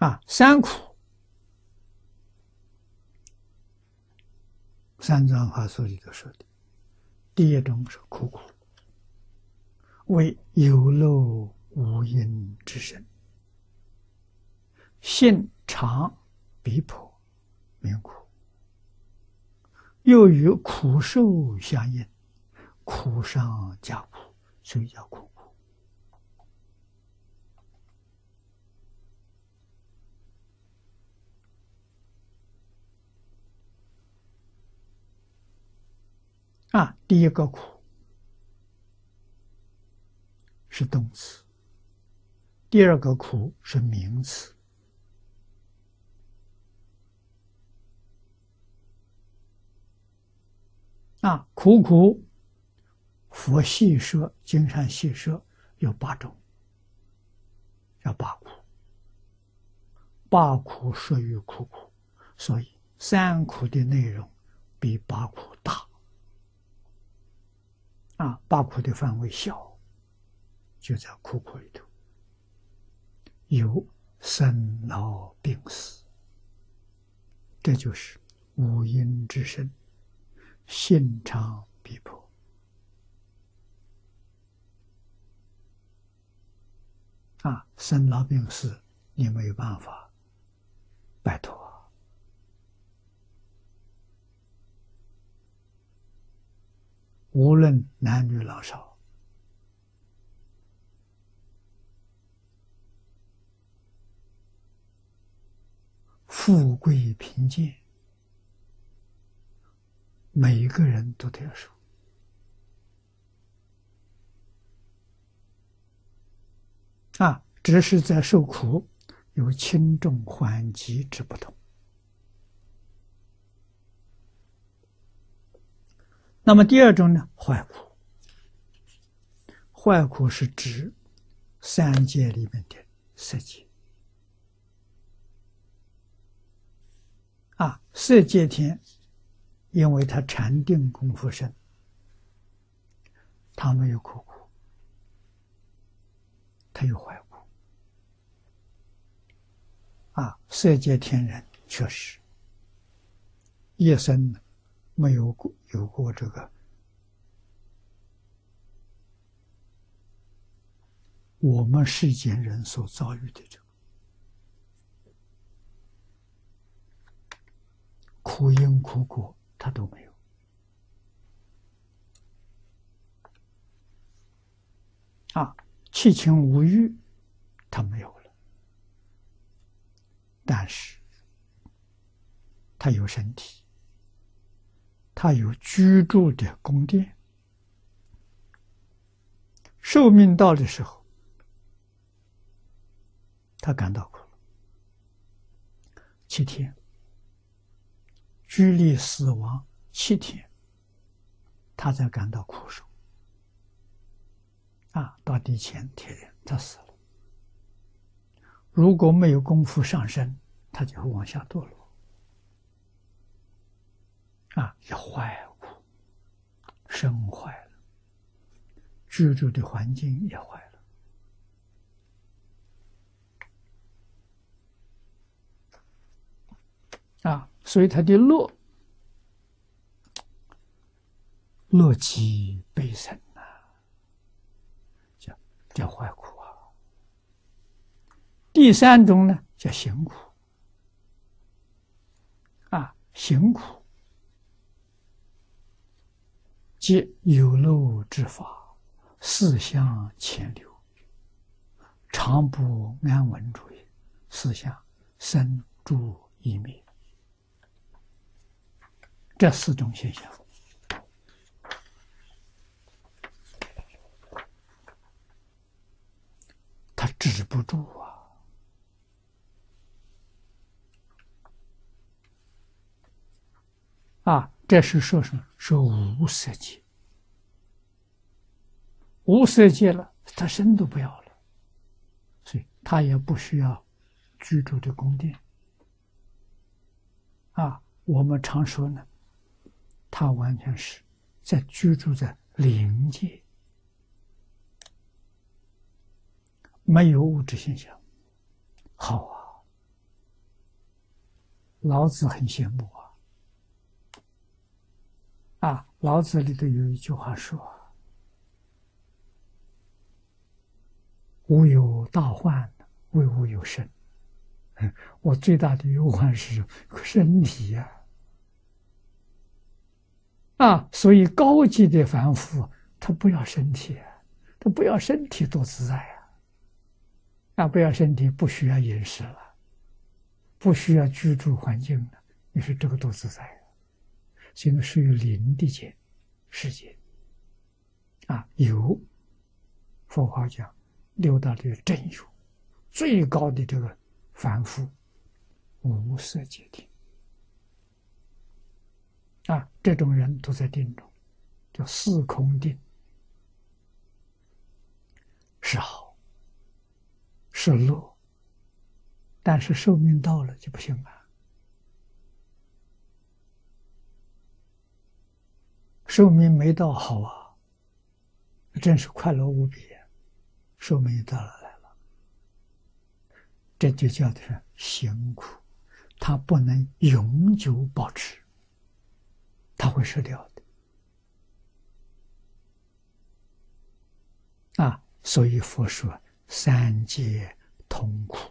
啊，三苦。三藏法书里头说的，第一种是苦苦，为有漏无因之身，性常逼迫，名苦；又与苦受相应，苦上加苦，所以叫苦。啊，第一个苦是动词，第二个苦是名词。啊，苦苦，佛细说，经上细说有八种，叫八苦。八苦属于苦苦，所以三苦的内容比八苦。啊，八苦的范围小，就在苦苦里头，有生老病死，这就是五阴之身，心肠逼迫。啊，生老病死，你没有办法摆脱。无论男女老少，富贵贫贱，每一个人都得要受啊！只是在受苦有轻重缓急之不同。那么第二种呢？坏苦，坏苦是指三界里面的色界啊，色界天，因为他禅定功夫深，他没有苦苦，他有坏苦啊，色界天人确实一生没有过。有过这个，我们世间人所遭遇的这个苦因苦果，他都没有啊，七情五欲他没有了，但是他有身体。他有居住的宫殿，寿命到的时候，他感到苦了。七天，距离死亡七天，他才感到苦受。啊，到第前天他死了。如果没有功夫上升，他就会往下堕落。啊，也坏了，身坏了，居住的环境也坏了，啊，所以他的乐，乐极悲生呐，叫叫坏苦啊。第三种呢，叫行苦，啊，行苦。即有漏之法，四相潜流，常不安稳主义，四相生住异灭，这四种现象，他止不住啊！啊！这是说什么？说无色界，无色界了，他身都不要了，所以他也不需要居住的宫殿。啊，我们常说呢，他完全是在居住在灵界，没有物质现象。好啊，老子很羡慕啊！啊，老子里头有一句话说：“吾有大患，为吾有身。”我最大的忧患是身体呀！啊，所以高级的凡夫他不要身体，他不要身体多自在呀！啊，不要身体，不需要饮食了。不需要居住环境了，你说这个多自在现在属于灵的界世界。啊，有佛法讲六道的真有，最高的这个凡夫无色界定。啊，这种人都在定中，叫四空定，是好，是乐。但是寿命到了就不行了，寿命没到好啊，真是快乐无比。寿命到了来了，这就叫的是辛苦，它不能永久保持，它会失掉的。啊，所以佛说三界痛苦。